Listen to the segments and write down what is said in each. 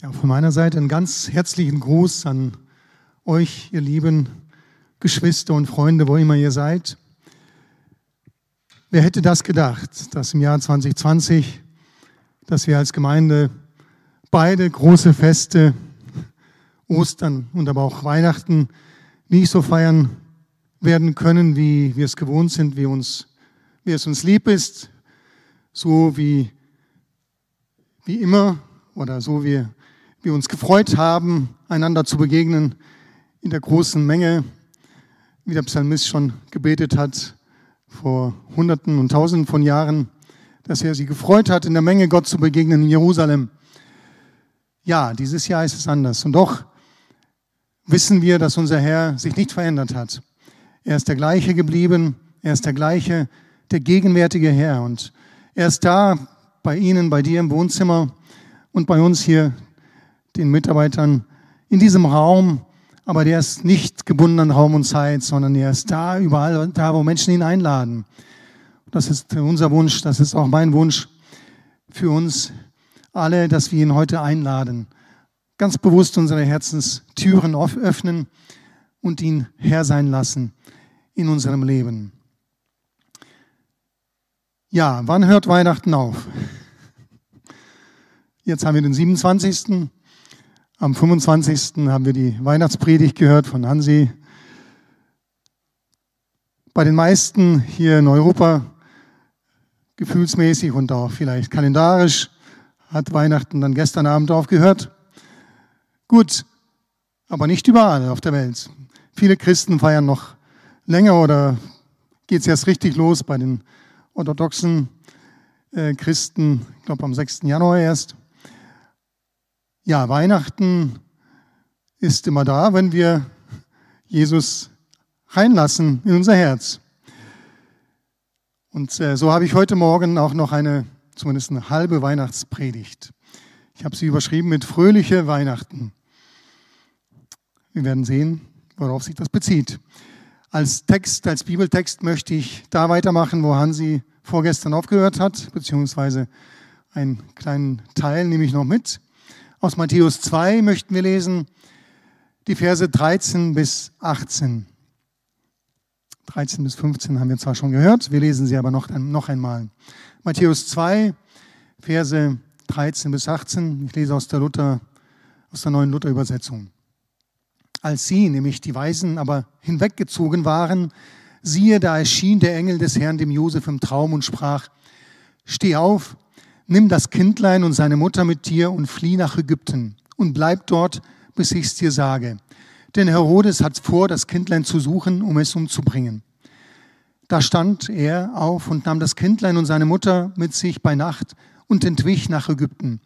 Ja, von meiner Seite einen ganz herzlichen Gruß an euch, ihr lieben Geschwister und Freunde, wo immer ihr seid. Wer hätte das gedacht, dass im Jahr 2020, dass wir als Gemeinde beide große Feste, Ostern und aber auch Weihnachten, nicht so feiern werden können, wie wir es gewohnt sind, wie, uns, wie es uns lieb ist, so wie, wie immer oder so wie wir uns gefreut haben, einander zu begegnen in der großen Menge, wie der Psalmist schon gebetet hat vor Hunderten und Tausenden von Jahren, dass er sie gefreut hat, in der Menge Gott zu begegnen in Jerusalem. Ja, dieses Jahr ist es anders. Und doch wissen wir, dass unser Herr sich nicht verändert hat. Er ist der gleiche geblieben, er ist der gleiche, der gegenwärtige Herr. Und er ist da bei Ihnen, bei dir im Wohnzimmer und bei uns hier den Mitarbeitern in diesem Raum, aber der ist nicht gebunden an Raum und Zeit, sondern er ist da, überall, da, wo Menschen ihn einladen. Das ist unser Wunsch, das ist auch mein Wunsch für uns alle, dass wir ihn heute einladen. Ganz bewusst unsere Herzenstüren öffnen und ihn Herr sein lassen in unserem Leben. Ja, wann hört Weihnachten auf? Jetzt haben wir den 27. Am 25. haben wir die Weihnachtspredigt gehört von Hansi. Bei den meisten hier in Europa, gefühlsmäßig und auch vielleicht kalendarisch, hat Weihnachten dann gestern Abend aufgehört. Gut, aber nicht überall auf der Welt. Viele Christen feiern noch länger oder geht es erst richtig los bei den orthodoxen äh, Christen, ich glaube am 6. Januar erst. Ja, Weihnachten ist immer da, wenn wir Jesus reinlassen in unser Herz. Und äh, so habe ich heute Morgen auch noch eine, zumindest eine halbe Weihnachtspredigt. Ich habe sie überschrieben mit fröhliche Weihnachten. Wir werden sehen, worauf sich das bezieht. Als Text, als Bibeltext möchte ich da weitermachen, wo Hansi vorgestern aufgehört hat, beziehungsweise einen kleinen Teil nehme ich noch mit. Aus Matthäus 2 möchten wir lesen die Verse 13 bis 18. 13 bis 15 haben wir zwar schon gehört, wir lesen sie aber noch, noch einmal. Matthäus 2, Verse 13 bis 18. Ich lese aus der Luther, aus der neuen Luther-Übersetzung. Als sie, nämlich die Weisen, aber hinweggezogen waren, siehe, da erschien der Engel des Herrn dem Josef im Traum und sprach, Steh auf, nimm das Kindlein und seine Mutter mit dir und flieh nach Ägypten und bleib dort, bis ich's dir sage. Denn Herodes hat vor, das Kindlein zu suchen, um es umzubringen. Da stand er auf und nahm das Kindlein und seine Mutter mit sich bei Nacht und entwich nach Ägypten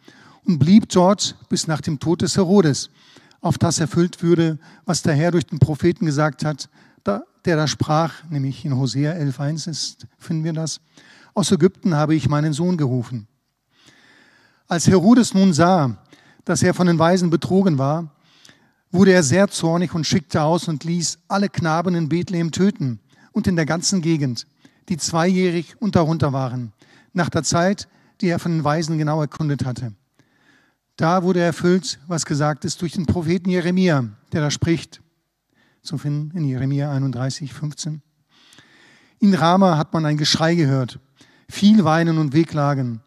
und blieb dort bis nach dem Tod des Herodes, auf das erfüllt würde, was der Herr durch den Propheten gesagt hat, der da sprach, nämlich in Hosea 11.1 ist, finden wir das, aus Ägypten habe ich meinen Sohn gerufen. Als Herodes nun sah, dass er von den Weisen betrogen war, wurde er sehr zornig und schickte aus und ließ alle Knaben in Bethlehem töten und in der ganzen Gegend, die zweijährig und darunter waren, nach der Zeit, die er von den Weisen genau erkundet hatte. Da wurde erfüllt, was gesagt ist durch den Propheten Jeremia, der da spricht, zu finden in Jeremia 31, 15. In Rama hat man ein Geschrei gehört, viel Weinen und Wehklagen.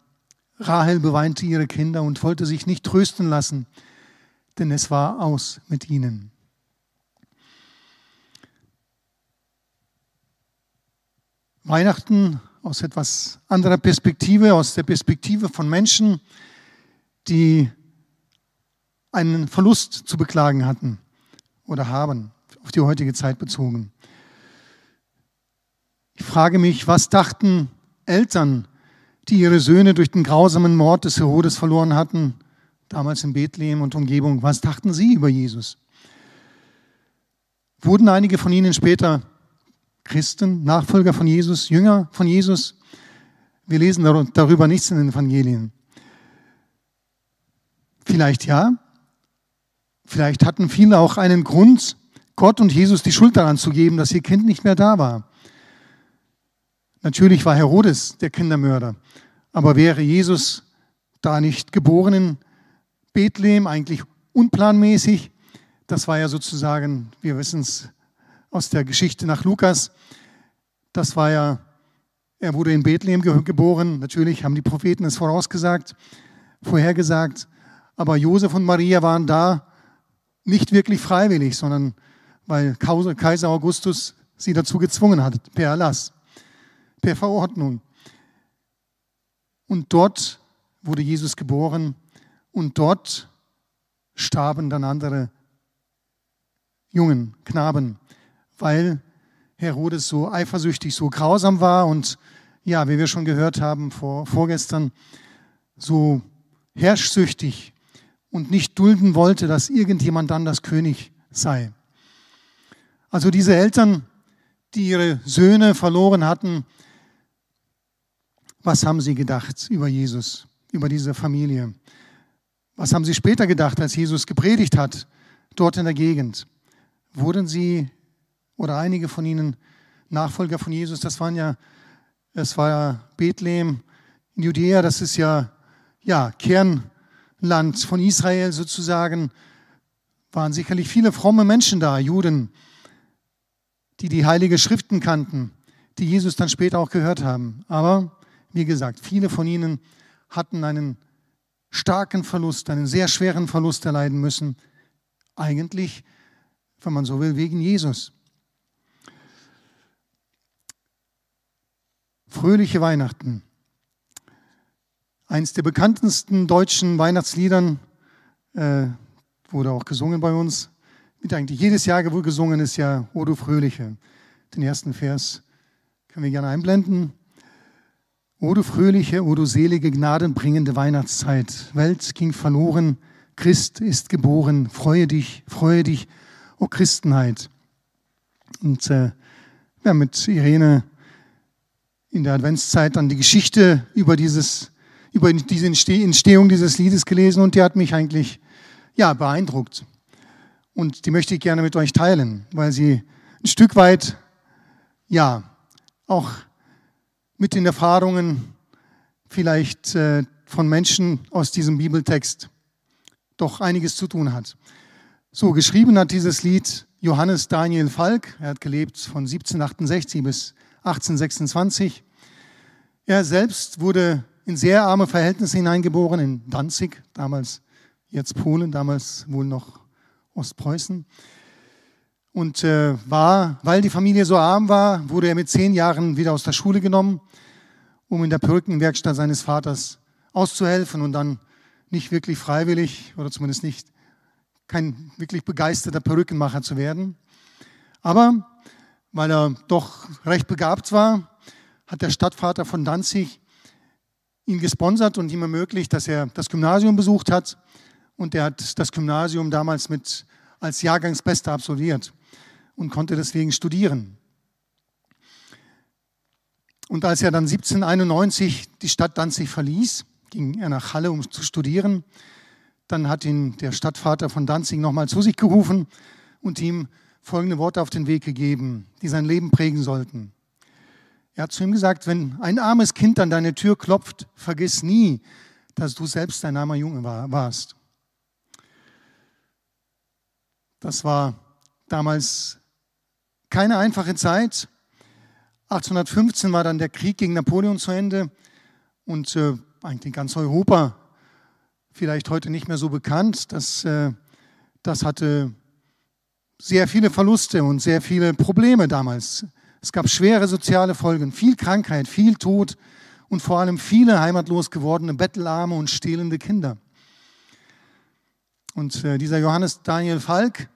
Rahel beweinte ihre Kinder und wollte sich nicht trösten lassen, denn es war aus mit ihnen. Weihnachten aus etwas anderer Perspektive, aus der Perspektive von Menschen, die einen Verlust zu beklagen hatten oder haben, auf die heutige Zeit bezogen. Ich frage mich, was dachten Eltern die ihre Söhne durch den grausamen Mord des Herodes verloren hatten, damals in Bethlehem und Umgebung. Was dachten sie über Jesus? Wurden einige von ihnen später Christen, Nachfolger von Jesus, Jünger von Jesus? Wir lesen darüber nichts in den Evangelien. Vielleicht ja. Vielleicht hatten viele auch einen Grund, Gott und Jesus die Schuld daran zu geben, dass ihr Kind nicht mehr da war. Natürlich war Herodes der Kindermörder, aber wäre Jesus da nicht geboren in Bethlehem, eigentlich unplanmäßig. Das war ja sozusagen, wir wissen es aus der Geschichte nach Lukas, das war ja, er wurde in Bethlehem geboren. Natürlich haben die Propheten es vorausgesagt, vorhergesagt. Aber Josef und Maria waren da nicht wirklich freiwillig, sondern weil Kaiser Augustus sie dazu gezwungen hat, per Erlass, per Verordnung. Und dort wurde Jesus geboren und dort starben dann andere Jungen, Knaben, weil Herodes so eifersüchtig, so grausam war und ja, wie wir schon gehört haben vor, vorgestern, so herrschsüchtig und nicht dulden wollte, dass irgendjemand dann das König sei. Also diese Eltern, die ihre Söhne verloren hatten, was haben sie gedacht über Jesus, über diese Familie? Was haben sie später gedacht, als Jesus gepredigt hat, dort in der Gegend? Wurden sie oder einige von ihnen Nachfolger von Jesus, das waren ja, es war ja Bethlehem in Judäa, das ist ja, ja, Kernland von Israel sozusagen, waren sicherlich viele fromme Menschen da, Juden, die die heilige Schriften kannten, die Jesus dann später auch gehört haben. Aber, wie gesagt, viele von ihnen hatten einen starken Verlust, einen sehr schweren Verlust erleiden müssen. Eigentlich, wenn man so will, wegen Jesus. Fröhliche Weihnachten. Eins der bekanntesten deutschen Weihnachtsliedern äh, wurde auch gesungen bei uns. Wird eigentlich jedes Jahr gesungen ist ja O du Fröhliche. Den ersten Vers können wir gerne einblenden. O du fröhliche, o du selige, gnadenbringende Weihnachtszeit. Welt ging verloren, Christ ist geboren. Freue dich, freue dich, o Christenheit. Und äh, wir haben mit Irene in der Adventszeit dann die Geschichte über, dieses, über diese Entstehung dieses Liedes gelesen und die hat mich eigentlich ja, beeindruckt. Und die möchte ich gerne mit euch teilen, weil sie ein Stück weit ja auch mit den Erfahrungen vielleicht äh, von Menschen aus diesem Bibeltext doch einiges zu tun hat. So, geschrieben hat dieses Lied Johannes Daniel Falk. Er hat gelebt von 1768 bis 1826. Er selbst wurde in sehr arme Verhältnisse hineingeboren, in Danzig, damals jetzt Polen, damals wohl noch Ostpreußen. Und äh, war, weil die Familie so arm war, wurde er mit zehn Jahren wieder aus der Schule genommen, um in der Perückenwerkstatt seines Vaters auszuhelfen und dann nicht wirklich freiwillig oder zumindest nicht kein wirklich begeisterter Perückenmacher zu werden. Aber weil er doch recht begabt war, hat der Stadtvater von Danzig ihn gesponsert und ihm ermöglicht, dass er das Gymnasium besucht hat. Und er hat das Gymnasium damals mit als Jahrgangsbester absolviert und konnte deswegen studieren. Und als er dann 1791 die Stadt Danzig verließ, ging er nach Halle, um zu studieren. Dann hat ihn der Stadtvater von Danzig nochmal zu sich gerufen und ihm folgende Worte auf den Weg gegeben, die sein Leben prägen sollten. Er hat zu ihm gesagt, wenn ein armes Kind an deine Tür klopft, vergiss nie, dass du selbst ein armer Junge warst. Das war damals keine einfache Zeit. 1815 war dann der Krieg gegen Napoleon zu Ende und äh, eigentlich ganz Europa, vielleicht heute nicht mehr so bekannt, das, äh, das hatte sehr viele Verluste und sehr viele Probleme damals. Es gab schwere soziale Folgen, viel Krankheit, viel Tod und vor allem viele heimatlos gewordene Bettelarme und stehlende Kinder. Und äh, dieser Johannes Daniel Falk,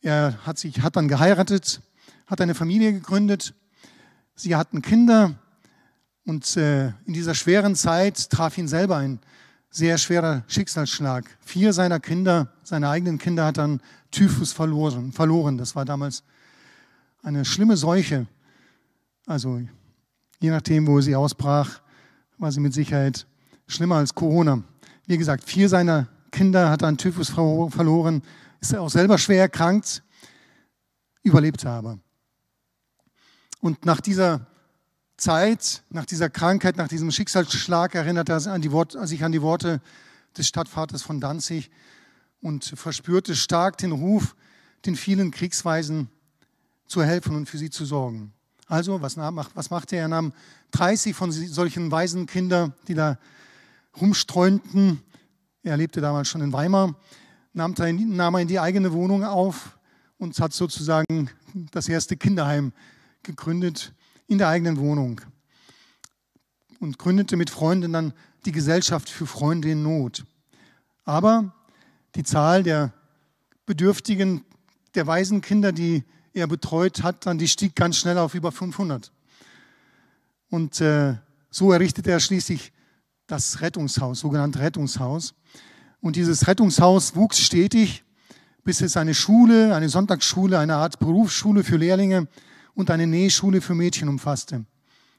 er hat, sich, hat dann geheiratet, hat eine Familie gegründet, sie hatten Kinder und äh, in dieser schweren Zeit traf ihn selber ein sehr schwerer Schicksalsschlag. Vier seiner Kinder, seine eigenen Kinder, hat dann Typhus verloren. verloren. Das war damals eine schlimme Seuche. Also je nachdem, wo sie ausbrach, war sie mit Sicherheit schlimmer als Corona. Wie gesagt, vier seiner Kinder hat an Typhus verloren, ist auch selber schwer erkrankt, überlebt aber. Und nach dieser Zeit, nach dieser Krankheit, nach diesem Schicksalsschlag erinnert er sich an die Worte des Stadtvaters von Danzig und verspürte stark den Ruf, den vielen Kriegsweisen zu helfen und für sie zu sorgen. Also, was, was machte er? Er nahm 30 von solchen Waisenkinder, die da rumstreunten. Er lebte damals schon in Weimar, nahm er in die eigene Wohnung auf und hat sozusagen das erste Kinderheim gegründet in der eigenen Wohnung und gründete mit Freunden dann die Gesellschaft für Freunde in Not. Aber die Zahl der Bedürftigen, der Waisenkinder, die er betreut hat, dann die stieg ganz schnell auf über 500. Und äh, so errichtete er schließlich das Rettungshaus, sogenannte Rettungshaus. Und dieses Rettungshaus wuchs stetig, bis es eine Schule, eine Sonntagsschule, eine Art Berufsschule für Lehrlinge und eine Nähschule für Mädchen umfasste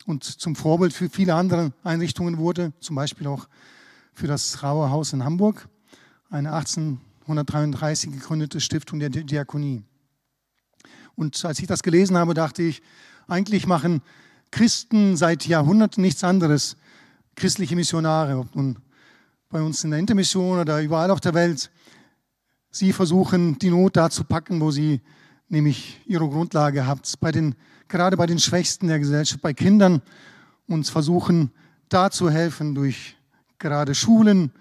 und zum Vorbild für viele andere Einrichtungen wurde, zum Beispiel auch für das Raue Haus in Hamburg, eine 1833 gegründete Stiftung der Diakonie. Und als ich das gelesen habe, dachte ich, eigentlich machen Christen seit Jahrhunderten nichts anderes, christliche Missionare, ob nun bei uns in der Intermission oder überall auf der Welt. Sie versuchen, die Not da zu packen, wo sie nämlich ihre Grundlage habt, bei den, gerade bei den Schwächsten der Gesellschaft, bei Kindern, uns versuchen, da zu helfen durch gerade Schulen,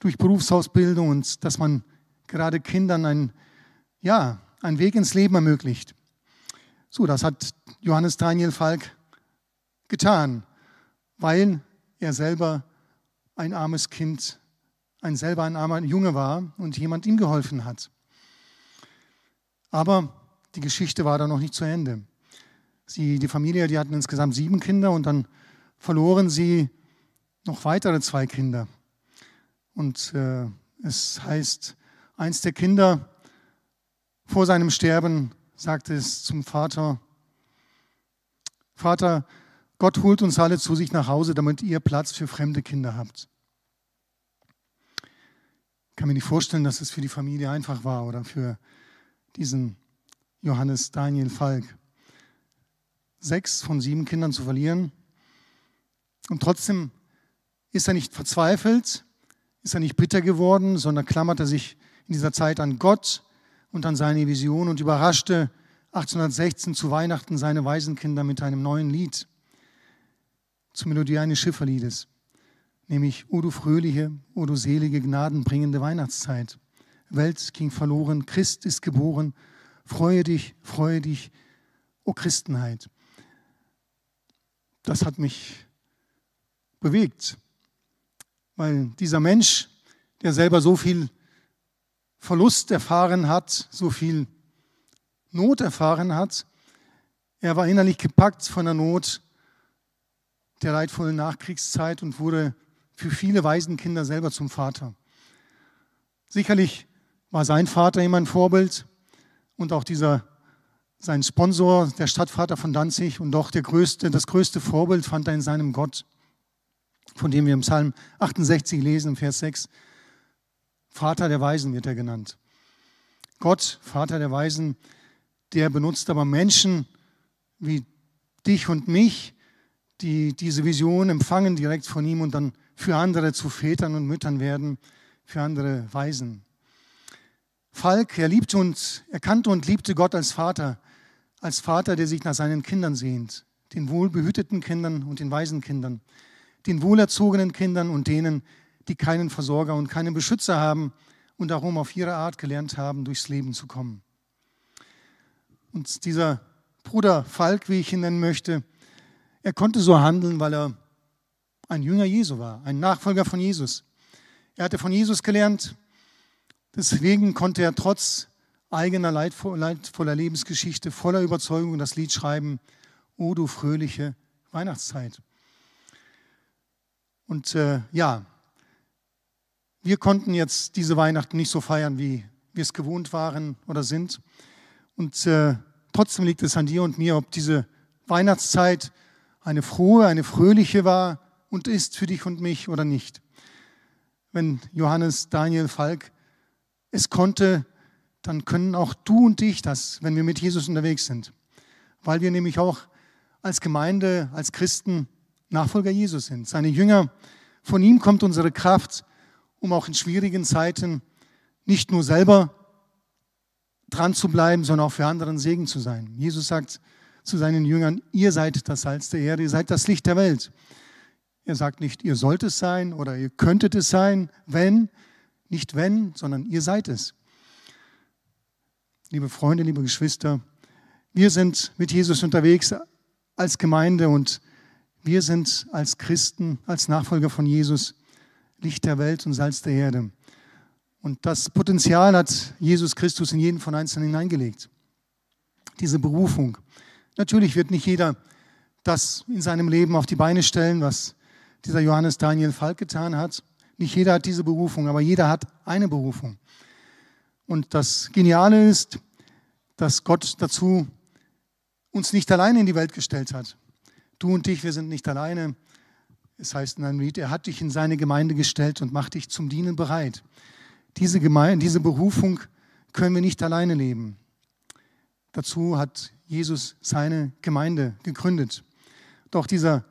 durch Berufsausbildung und dass man gerade Kindern ein, ja, einen Weg ins Leben ermöglicht. So, das hat Johannes Daniel Falk getan, weil er selber ein armes Kind, ein selber ein armer Junge war und jemand ihm geholfen hat. Aber die Geschichte war da noch nicht zu Ende. Sie, die Familie, die hatten insgesamt sieben Kinder und dann verloren sie noch weitere zwei Kinder. Und äh, es heißt, eins der Kinder vor seinem Sterben sagte es zum Vater, Vater, Gott holt uns alle zu sich nach Hause, damit ihr Platz für fremde Kinder habt. Ich kann mir nicht vorstellen, dass es für die Familie einfach war oder für diesen Johannes Daniel Falk. Sechs von sieben Kindern zu verlieren. Und trotzdem ist er nicht verzweifelt, ist er nicht bitter geworden, sondern klammert er sich in dieser Zeit an Gott und an seine Vision und überraschte 1816 zu Weihnachten seine Waisenkinder mit einem neuen Lied zur Melodie eines Schifferliedes, nämlich O du fröhliche, O du selige, gnadenbringende Weihnachtszeit. Welt ging verloren, Christ ist geboren, Freue dich, freue dich, o Christenheit. Das hat mich bewegt, weil dieser Mensch, der selber so viel Verlust erfahren hat, so viel Not erfahren hat, er war innerlich gepackt von der Not der leidvollen Nachkriegszeit und wurde für viele Waisenkinder selber zum Vater. Sicherlich war sein Vater immer ein Vorbild, und auch dieser, sein Sponsor, der Stadtvater von Danzig und doch der größte, das größte Vorbild fand er in seinem Gott, von dem wir im Psalm 68 lesen, Vers 6. Vater der Weisen wird er genannt. Gott, Vater der Weisen, der benutzt aber Menschen wie dich und mich, die diese Vision empfangen direkt von ihm und dann für andere zu Vätern und Müttern werden, für andere Weisen. Falk, er liebte und erkannte und liebte Gott als Vater, als Vater, der sich nach seinen Kindern sehnt, den wohlbehüteten Kindern und den weisen Kindern, den wohlerzogenen Kindern und denen, die keinen Versorger und keinen Beschützer haben und darum auf ihre Art gelernt haben, durchs Leben zu kommen. Und dieser Bruder Falk, wie ich ihn nennen möchte, er konnte so handeln, weil er ein Jünger Jesu war, ein Nachfolger von Jesus. Er hatte von Jesus gelernt, Deswegen konnte er trotz eigener leidvoller Lebensgeschichte voller Überzeugung das Lied schreiben, O du fröhliche Weihnachtszeit. Und äh, ja, wir konnten jetzt diese Weihnachten nicht so feiern, wie wir es gewohnt waren oder sind. Und äh, trotzdem liegt es an dir und mir, ob diese Weihnachtszeit eine frohe, eine fröhliche war und ist für dich und mich oder nicht. Wenn Johannes Daniel Falk es konnte, dann können auch du und ich das, wenn wir mit Jesus unterwegs sind. Weil wir nämlich auch als Gemeinde, als Christen Nachfolger Jesus sind. Seine Jünger, von ihm kommt unsere Kraft, um auch in schwierigen Zeiten nicht nur selber dran zu bleiben, sondern auch für anderen Segen zu sein. Jesus sagt zu seinen Jüngern, ihr seid das Salz der Erde, ihr seid das Licht der Welt. Er sagt nicht, ihr sollt es sein oder ihr könntet es sein, wenn, nicht wenn, sondern ihr seid es. Liebe Freunde, liebe Geschwister, wir sind mit Jesus unterwegs als Gemeinde und wir sind als Christen, als Nachfolger von Jesus Licht der Welt und Salz der Erde. Und das Potenzial hat Jesus Christus in jeden von Einzelnen hineingelegt. Diese Berufung. Natürlich wird nicht jeder das in seinem Leben auf die Beine stellen, was dieser Johannes Daniel Falk getan hat. Nicht jeder hat diese Berufung, aber jeder hat eine Berufung. Und das Geniale ist, dass Gott dazu uns nicht alleine in die Welt gestellt hat. Du und ich, wir sind nicht alleine. Es heißt in einem Lied, er hat dich in seine Gemeinde gestellt und macht dich zum Dienen bereit. Diese, Gemeinde, diese Berufung können wir nicht alleine leben. Dazu hat Jesus seine Gemeinde gegründet. Doch dieser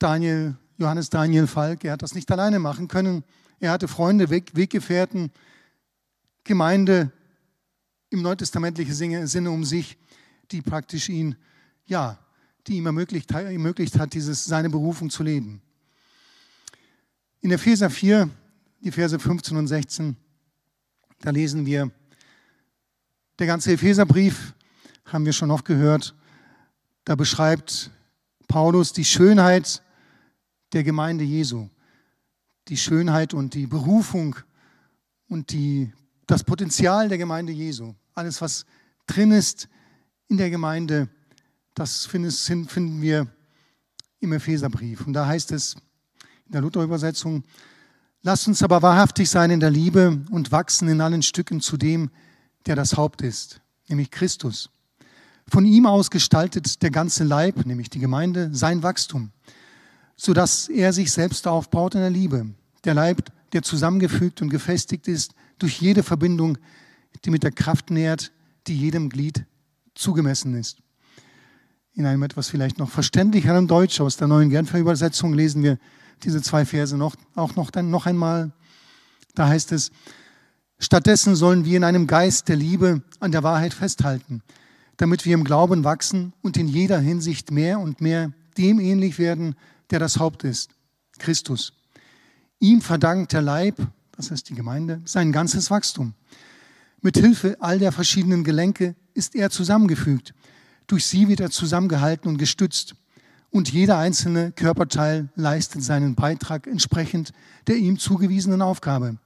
Daniel, Johannes Daniel Falk, er hat das nicht alleine machen können. Er hatte Freunde, Weg, Weggefährten, Gemeinde im neutestamentlichen Sinne um sich, die praktisch ihn, ja, die ihm ermöglicht, ermöglicht hat, dieses, seine Berufung zu leben. In Epheser 4 die Verse 15 und 16. Da lesen wir, der ganze Epheserbrief, haben wir schon oft gehört, da beschreibt Paulus die Schönheit der Gemeinde Jesu, die Schönheit und die Berufung und die, das Potenzial der Gemeinde Jesu. Alles, was drin ist in der Gemeinde, das finden wir im Epheserbrief. Und da heißt es in der Luther-Übersetzung, Lasst uns aber wahrhaftig sein in der Liebe und wachsen in allen Stücken zu dem, der das Haupt ist, nämlich Christus. Von ihm aus gestaltet der ganze Leib, nämlich die Gemeinde, sein Wachstum, sodass er sich selbst aufbaut in der Liebe. Der Leib, der zusammengefügt und gefestigt ist durch jede Verbindung, die mit der Kraft nährt, die jedem Glied zugemessen ist. In einem etwas vielleicht noch verständlicheren Deutsch aus der neuen Genfer Übersetzung lesen wir, diese zwei Verse noch, auch noch, dann noch einmal. Da heißt es, stattdessen sollen wir in einem Geist der Liebe an der Wahrheit festhalten, damit wir im Glauben wachsen und in jeder Hinsicht mehr und mehr dem ähnlich werden, der das Haupt ist, Christus. Ihm verdankt der Leib, das ist die Gemeinde, sein ganzes Wachstum. Mit Hilfe all der verschiedenen Gelenke ist er zusammengefügt. Durch sie wird er zusammengehalten und gestützt und jeder einzelne Körperteil leistet seinen Beitrag entsprechend der ihm zugewiesenen Aufgabe.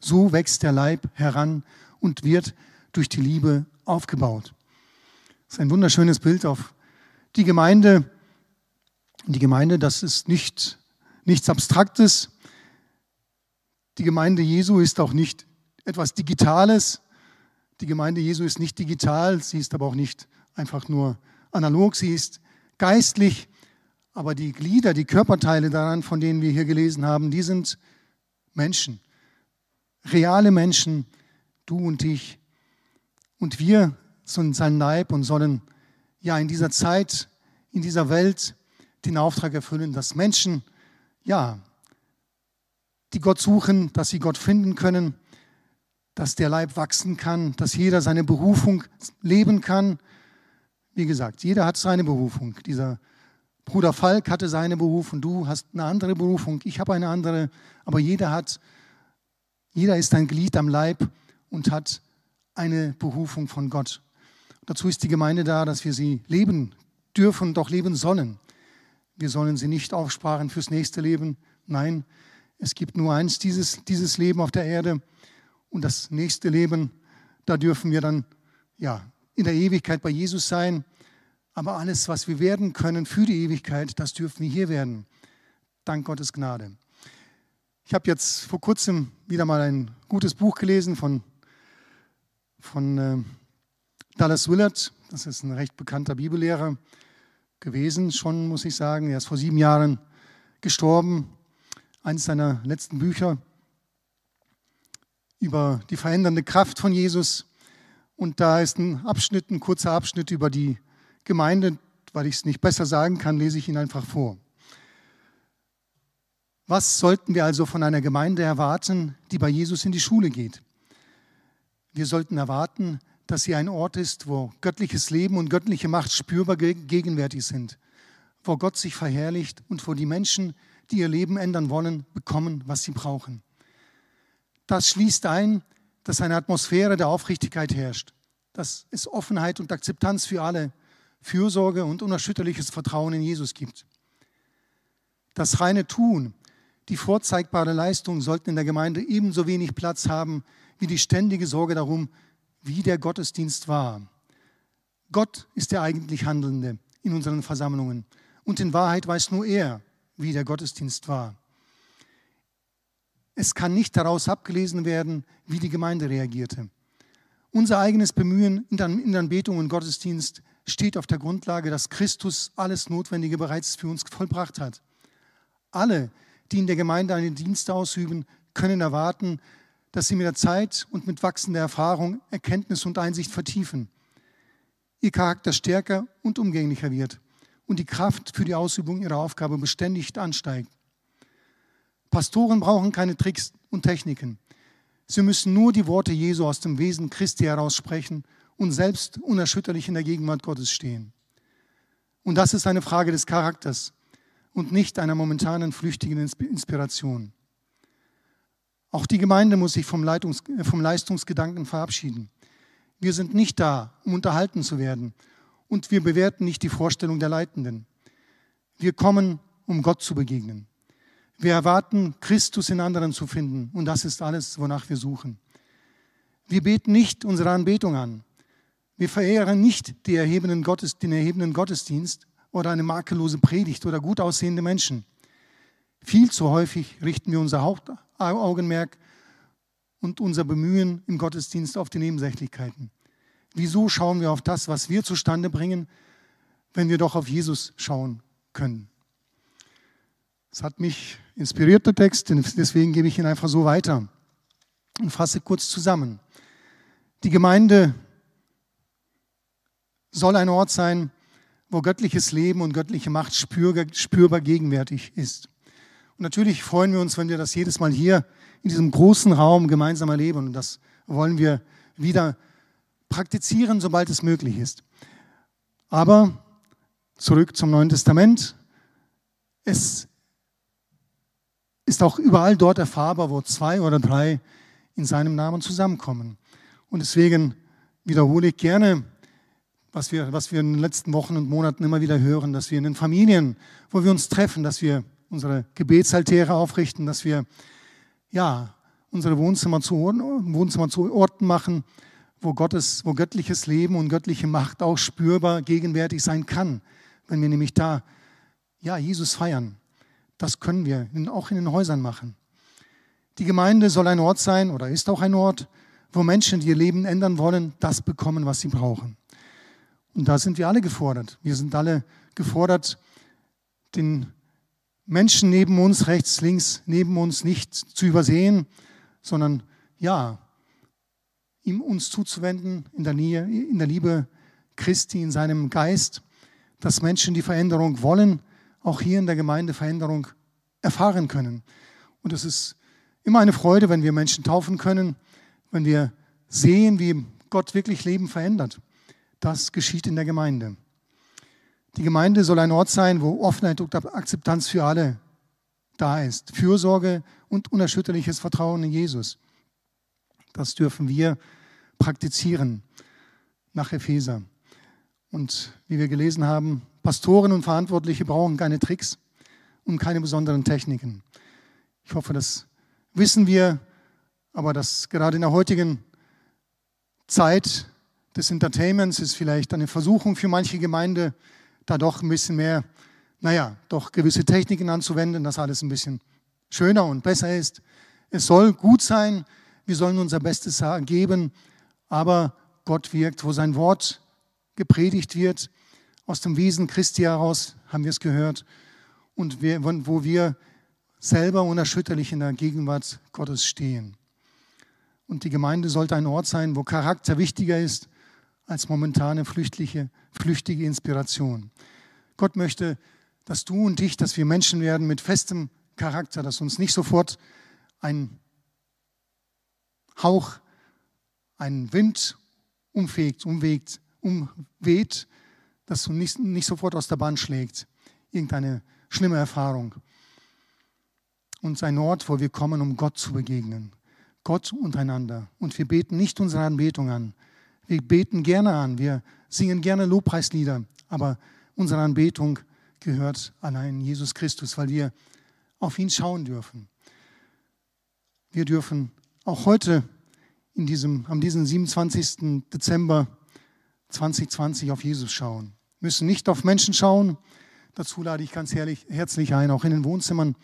So wächst der Leib heran und wird durch die Liebe aufgebaut. Das ist ein wunderschönes Bild auf die Gemeinde. Die Gemeinde, das ist nicht, nichts Abstraktes. Die Gemeinde Jesu ist auch nicht etwas Digitales. Die Gemeinde Jesu ist nicht digital, sie ist aber auch nicht einfach nur analog, sie ist geistlich aber die Glieder, die Körperteile daran, von denen wir hier gelesen haben, die sind Menschen. Reale Menschen, du und ich. Und wir sind sein Leib und sollen ja in dieser Zeit, in dieser Welt den Auftrag erfüllen, dass Menschen, ja, die Gott suchen, dass sie Gott finden können, dass der Leib wachsen kann, dass jeder seine Berufung leben kann. Wie gesagt, jeder hat seine Berufung. Dieser Bruder Falk hatte seine Berufung, du hast eine andere Berufung, ich habe eine andere, aber jeder hat, jeder ist ein Glied am Leib und hat eine Berufung von Gott. Dazu ist die Gemeinde da, dass wir sie leben dürfen, doch leben sollen. Wir sollen sie nicht aufsparen fürs nächste Leben. Nein, es gibt nur eins, dieses, dieses Leben auf der Erde. Und das nächste Leben, da dürfen wir dann ja, in der Ewigkeit bei Jesus sein. Aber alles, was wir werden können für die Ewigkeit, das dürfen wir hier werden. Dank Gottes Gnade. Ich habe jetzt vor kurzem wieder mal ein gutes Buch gelesen von, von äh, Dallas Willard. Das ist ein recht bekannter Bibellehrer gewesen, schon muss ich sagen. Er ist vor sieben Jahren gestorben. Eines seiner letzten Bücher über die verändernde Kraft von Jesus. Und da ist ein Abschnitt, ein kurzer Abschnitt über die Gemeinde, weil ich es nicht besser sagen kann, lese ich ihn einfach vor. Was sollten wir also von einer Gemeinde erwarten, die bei Jesus in die Schule geht? Wir sollten erwarten, dass sie ein Ort ist, wo göttliches Leben und göttliche Macht spürbar gegenwärtig sind, wo Gott sich verherrlicht und wo die Menschen, die ihr Leben ändern wollen, bekommen, was sie brauchen. Das schließt ein, dass eine Atmosphäre der Aufrichtigkeit herrscht, dass es Offenheit und Akzeptanz für alle, Fürsorge und unerschütterliches Vertrauen in Jesus gibt. Das reine Tun, die vorzeigbare Leistung sollten in der Gemeinde ebenso wenig Platz haben wie die ständige Sorge darum, wie der Gottesdienst war. Gott ist der eigentlich Handelnde in unseren Versammlungen und in Wahrheit weiß nur er, wie der Gottesdienst war. Es kann nicht daraus abgelesen werden, wie die Gemeinde reagierte. Unser eigenes Bemühen in der Anbetung und Gottesdienst steht auf der Grundlage, dass Christus alles Notwendige bereits für uns vollbracht hat. Alle, die in der Gemeinde einen Dienst ausüben, können erwarten, dass sie mit der Zeit und mit wachsender Erfahrung Erkenntnis und Einsicht vertiefen, ihr Charakter stärker und umgänglicher wird und die Kraft für die Ausübung ihrer Aufgabe beständig ansteigt. Pastoren brauchen keine Tricks und Techniken. Sie müssen nur die Worte Jesu aus dem Wesen Christi heraussprechen und selbst unerschütterlich in der Gegenwart Gottes stehen. Und das ist eine Frage des Charakters und nicht einer momentanen flüchtigen Inspiration. Auch die Gemeinde muss sich vom, Leitungs vom Leistungsgedanken verabschieden. Wir sind nicht da, um unterhalten zu werden und wir bewerten nicht die Vorstellung der Leitenden. Wir kommen, um Gott zu begegnen. Wir erwarten, Christus in anderen zu finden und das ist alles, wonach wir suchen. Wir beten nicht unsere Anbetung an. Wir verehren nicht den erhebenden, Gottes, den erhebenden Gottesdienst oder eine makellose Predigt oder gut aussehende Menschen. Viel zu häufig richten wir unser Hauptaugenmerk und unser Bemühen im Gottesdienst auf die Nebensächlichkeiten. Wieso schauen wir auf das, was wir zustande bringen, wenn wir doch auf Jesus schauen können? Es hat mich inspiriert, der Text, deswegen gebe ich ihn einfach so weiter und fasse kurz zusammen. Die Gemeinde soll ein Ort sein, wo göttliches Leben und göttliche Macht spürbar gegenwärtig ist. Natürlich freuen wir uns, wenn wir das jedes Mal hier in diesem großen Raum gemeinsam erleben. Und das wollen wir wieder praktizieren, sobald es möglich ist. Aber zurück zum Neuen Testament. Es ist auch überall dort erfahrbar, wo zwei oder drei in seinem Namen zusammenkommen. Und deswegen wiederhole ich gerne, was wir, was wir in den letzten Wochen und Monaten immer wieder hören, dass wir in den Familien, wo wir uns treffen, dass wir unsere Gebetsaltäre aufrichten, dass wir ja, unsere Wohnzimmer zu, Wohnzimmer zu Orten machen, wo, Gottes, wo göttliches Leben und göttliche Macht auch spürbar gegenwärtig sein kann, wenn wir nämlich da ja, Jesus feiern. Das können wir auch in den Häusern machen. Die Gemeinde soll ein Ort sein oder ist auch ein Ort, wo Menschen, die ihr Leben ändern wollen, das bekommen, was sie brauchen. Und da sind wir alle gefordert. Wir sind alle gefordert, den Menschen neben uns, rechts, links, neben uns nicht zu übersehen, sondern ja, ihm uns zuzuwenden in der, Nähe, in der Liebe Christi, in seinem Geist, dass Menschen die Veränderung wollen, auch hier in der Gemeinde Veränderung erfahren können. Und es ist immer eine Freude, wenn wir Menschen taufen können, wenn wir sehen, wie Gott wirklich Leben verändert. Das geschieht in der Gemeinde. Die Gemeinde soll ein Ort sein, wo Offenheit und Akzeptanz für alle da ist. Fürsorge und unerschütterliches Vertrauen in Jesus. Das dürfen wir praktizieren nach Epheser. Und wie wir gelesen haben, Pastoren und Verantwortliche brauchen keine Tricks und keine besonderen Techniken. Ich hoffe, das wissen wir, aber das gerade in der heutigen Zeit des Entertainments ist vielleicht eine Versuchung für manche Gemeinde, da doch ein bisschen mehr, naja, doch gewisse Techniken anzuwenden, dass alles ein bisschen schöner und besser ist. Es soll gut sein, wir sollen unser Bestes geben, aber Gott wirkt, wo sein Wort gepredigt wird, aus dem Wesen Christi heraus, haben wir es gehört, und wir, wo wir selber unerschütterlich in der Gegenwart Gottes stehen. Und die Gemeinde sollte ein Ort sein, wo Charakter wichtiger ist als momentane flüchtige, flüchtige Inspiration. Gott möchte, dass du und ich, dass wir Menschen werden mit festem Charakter, dass uns nicht sofort ein Hauch, ein Wind umfegt, umwegt, umweht, dass du nicht, nicht sofort aus der Bahn schlägt. Irgendeine schlimme Erfahrung. Und ein Ort, wo wir kommen, um Gott zu begegnen. Gott untereinander. Und wir beten nicht unsere Anbetung an. Wir beten gerne an. Wir singen gerne Lobpreislieder. Aber unsere Anbetung gehört allein Jesus Christus, weil wir auf ihn schauen dürfen. Wir dürfen auch heute in diesem, am diesem 27. Dezember 2020 auf Jesus schauen. Wir müssen nicht auf Menschen schauen. Dazu lade ich ganz herrlich, herzlich ein, auch in den Wohnzimmern,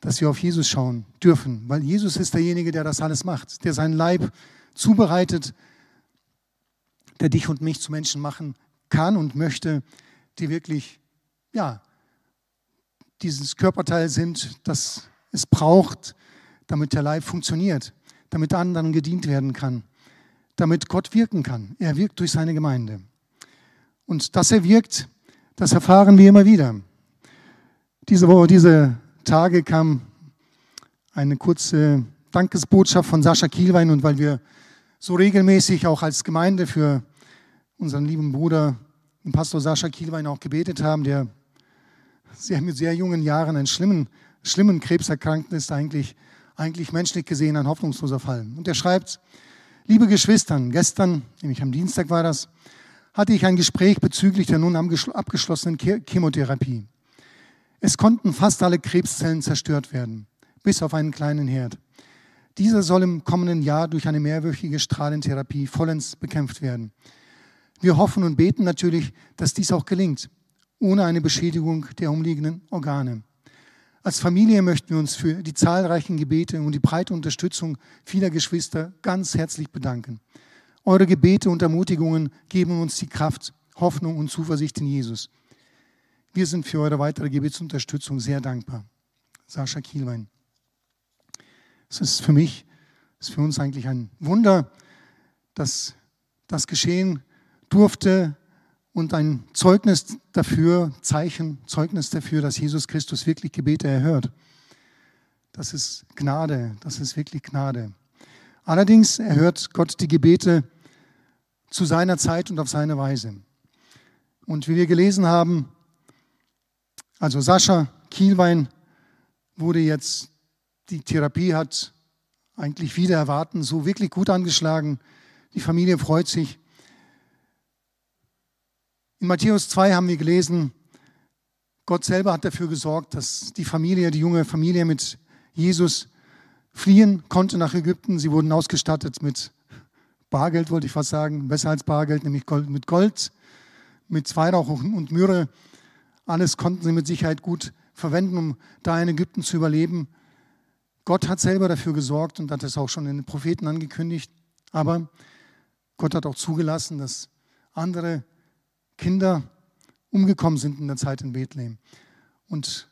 dass wir auf Jesus schauen dürfen, weil Jesus ist derjenige, der das alles macht, der seinen Leib zubereitet, der dich und mich zu Menschen machen kann und möchte, die wirklich, ja, dieses Körperteil sind, das es braucht, damit der Leib funktioniert, damit anderen gedient werden kann, damit Gott wirken kann. Er wirkt durch seine Gemeinde. Und dass er wirkt, das erfahren wir immer wieder. Diese Woche, diese Tage kam eine kurze Dankesbotschaft von Sascha Kielwein und weil wir so regelmäßig auch als Gemeinde für unseren lieben Bruder, den Pastor Sascha Kielwein, auch gebetet haben, der sehr, mit sehr jungen Jahren einen schlimmen, schlimmen Krebs erkrankt ist, eigentlich eigentlich menschlich gesehen ein hoffnungsloser Fall. Und er schreibt, liebe Geschwistern, gestern, nämlich am Dienstag war das, hatte ich ein Gespräch bezüglich der nun abgeschlossenen Chemotherapie. Es konnten fast alle Krebszellen zerstört werden, bis auf einen kleinen Herd. Dieser soll im kommenden Jahr durch eine mehrwöchige Strahlentherapie vollends bekämpft werden. Wir hoffen und beten natürlich, dass dies auch gelingt, ohne eine Beschädigung der umliegenden Organe. Als Familie möchten wir uns für die zahlreichen Gebete und die breite Unterstützung vieler Geschwister ganz herzlich bedanken. Eure Gebete und Ermutigungen geben uns die Kraft, Hoffnung und Zuversicht in Jesus. Wir sind für eure weitere Gebetsunterstützung sehr dankbar. Sascha Kielwein. Es ist für mich, es ist für uns eigentlich ein Wunder, dass das geschehen durfte und ein Zeugnis dafür, Zeichen, Zeugnis dafür, dass Jesus Christus wirklich Gebete erhört. Das ist Gnade, das ist wirklich Gnade. Allerdings erhört Gott die Gebete zu seiner Zeit und auf seine Weise. Und wie wir gelesen haben, also Sascha Kielwein wurde jetzt, die Therapie hat eigentlich wieder erwarten, so wirklich gut angeschlagen. Die Familie freut sich. In Matthäus 2 haben wir gelesen, Gott selber hat dafür gesorgt, dass die Familie, die junge Familie mit Jesus fliehen konnte nach Ägypten. Sie wurden ausgestattet mit Bargeld, wollte ich fast sagen, besser als Bargeld, nämlich Gold, mit Gold, mit Weihrauch und Myrrhe. Alles konnten sie mit Sicherheit gut verwenden, um da in Ägypten zu überleben. Gott hat selber dafür gesorgt und hat es auch schon in den Propheten angekündigt. Aber Gott hat auch zugelassen, dass andere Kinder umgekommen sind in der Zeit in Bethlehem. Und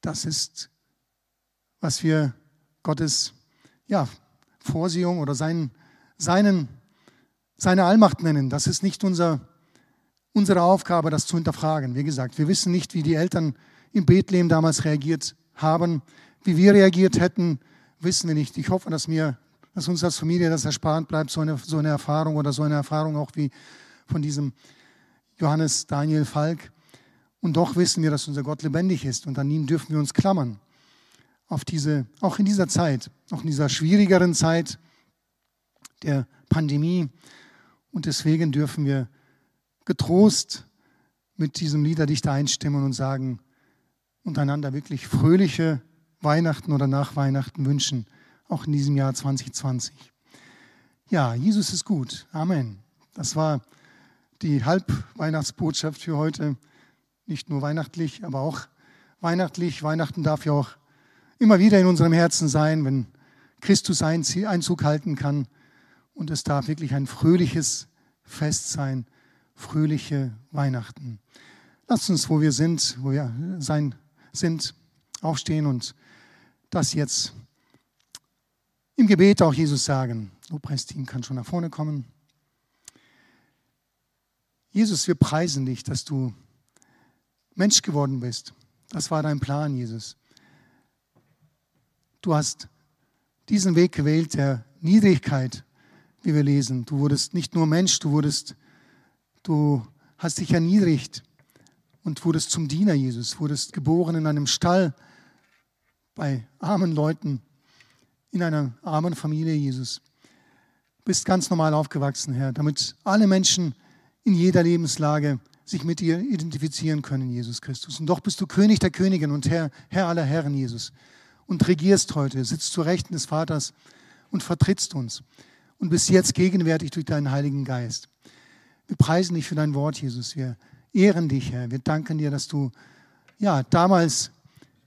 das ist, was wir Gottes ja, Vorsehung oder seinen, seinen, seine Allmacht nennen. Das ist nicht unser, unsere Aufgabe, das zu hinterfragen. Wie gesagt, wir wissen nicht, wie die Eltern in Bethlehem damals reagiert haben. Wie wir reagiert hätten, wissen wir nicht. Ich hoffe, dass, mir, dass uns als Familie das erspart bleibt, so eine, so eine Erfahrung oder so eine Erfahrung auch wie von diesem Johannes Daniel Falk. Und doch wissen wir, dass unser Gott lebendig ist und an ihn dürfen wir uns klammern. Auf diese, auch in dieser Zeit, auch in dieser schwierigeren Zeit der Pandemie. Und deswegen dürfen wir getrost mit diesem Liederdichter einstimmen und sagen, untereinander wirklich fröhliche Weihnachten oder nach Weihnachten wünschen, auch in diesem Jahr 2020. Ja, Jesus ist gut. Amen. Das war die Halbweihnachtsbotschaft für heute. Nicht nur weihnachtlich, aber auch weihnachtlich. Weihnachten darf ja auch immer wieder in unserem Herzen sein, wenn Christus Einzug halten kann. Und es darf wirklich ein fröhliches Fest sein, fröhliche Weihnachten. Lasst uns, wo wir sind, wo wir sein sind, aufstehen und das jetzt im Gebet auch Jesus sagen. Lobpreisteam kann schon nach vorne kommen. Jesus, wir preisen dich, dass du Mensch geworden bist. Das war dein Plan, Jesus. Du hast diesen Weg gewählt der Niedrigkeit, wie wir lesen. Du wurdest nicht nur Mensch, du wurdest, du hast dich erniedrigt und wurdest zum Diener Jesus, wurdest geboren in einem Stall bei armen Leuten, in einer armen Familie Jesus. Bist ganz normal aufgewachsen, Herr, damit alle Menschen in jeder Lebenslage sich mit dir identifizieren können, Jesus Christus. Und doch bist du König der Königin und Herr, Herr aller Herren, Jesus. Und regierst heute, sitzt zu Rechten des Vaters und vertrittst uns. Und bist jetzt gegenwärtig durch deinen Heiligen Geist. Wir preisen dich für dein Wort, Jesus. Wir ehren dich, Herr. Wir danken dir, dass du ja damals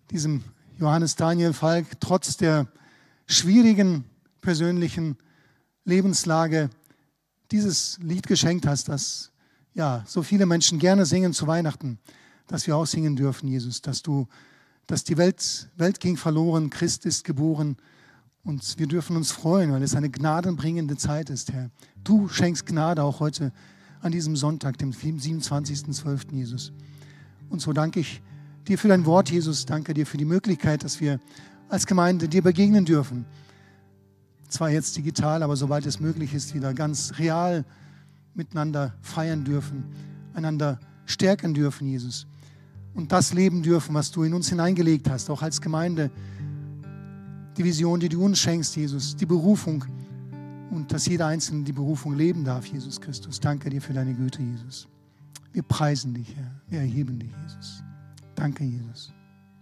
diesem Johannes Daniel Falk trotz der schwierigen persönlichen Lebenslage dieses Lied geschenkt hast, das ja, so viele Menschen gerne singen zu Weihnachten, dass wir auch singen dürfen, Jesus, dass du, dass die Welt, Welt ging verloren, Christ ist geboren und wir dürfen uns freuen, weil es eine gnadenbringende Zeit ist, Herr. Du schenkst Gnade auch heute an diesem Sonntag, dem 27.12. Jesus. Und so danke ich dir für dein Wort, Jesus. Danke dir für die Möglichkeit, dass wir als Gemeinde dir begegnen dürfen. Zwar jetzt digital, aber sobald es möglich ist, wieder ganz real miteinander feiern dürfen, einander stärken dürfen, Jesus. Und das leben dürfen, was du in uns hineingelegt hast, auch als Gemeinde. Die Vision, die du uns schenkst, Jesus, die Berufung und dass jeder Einzelne die Berufung leben darf, Jesus Christus. Danke dir für deine Güte, Jesus. Wir preisen dich, Herr. Wir erheben dich, Jesus. Danke, Jesus.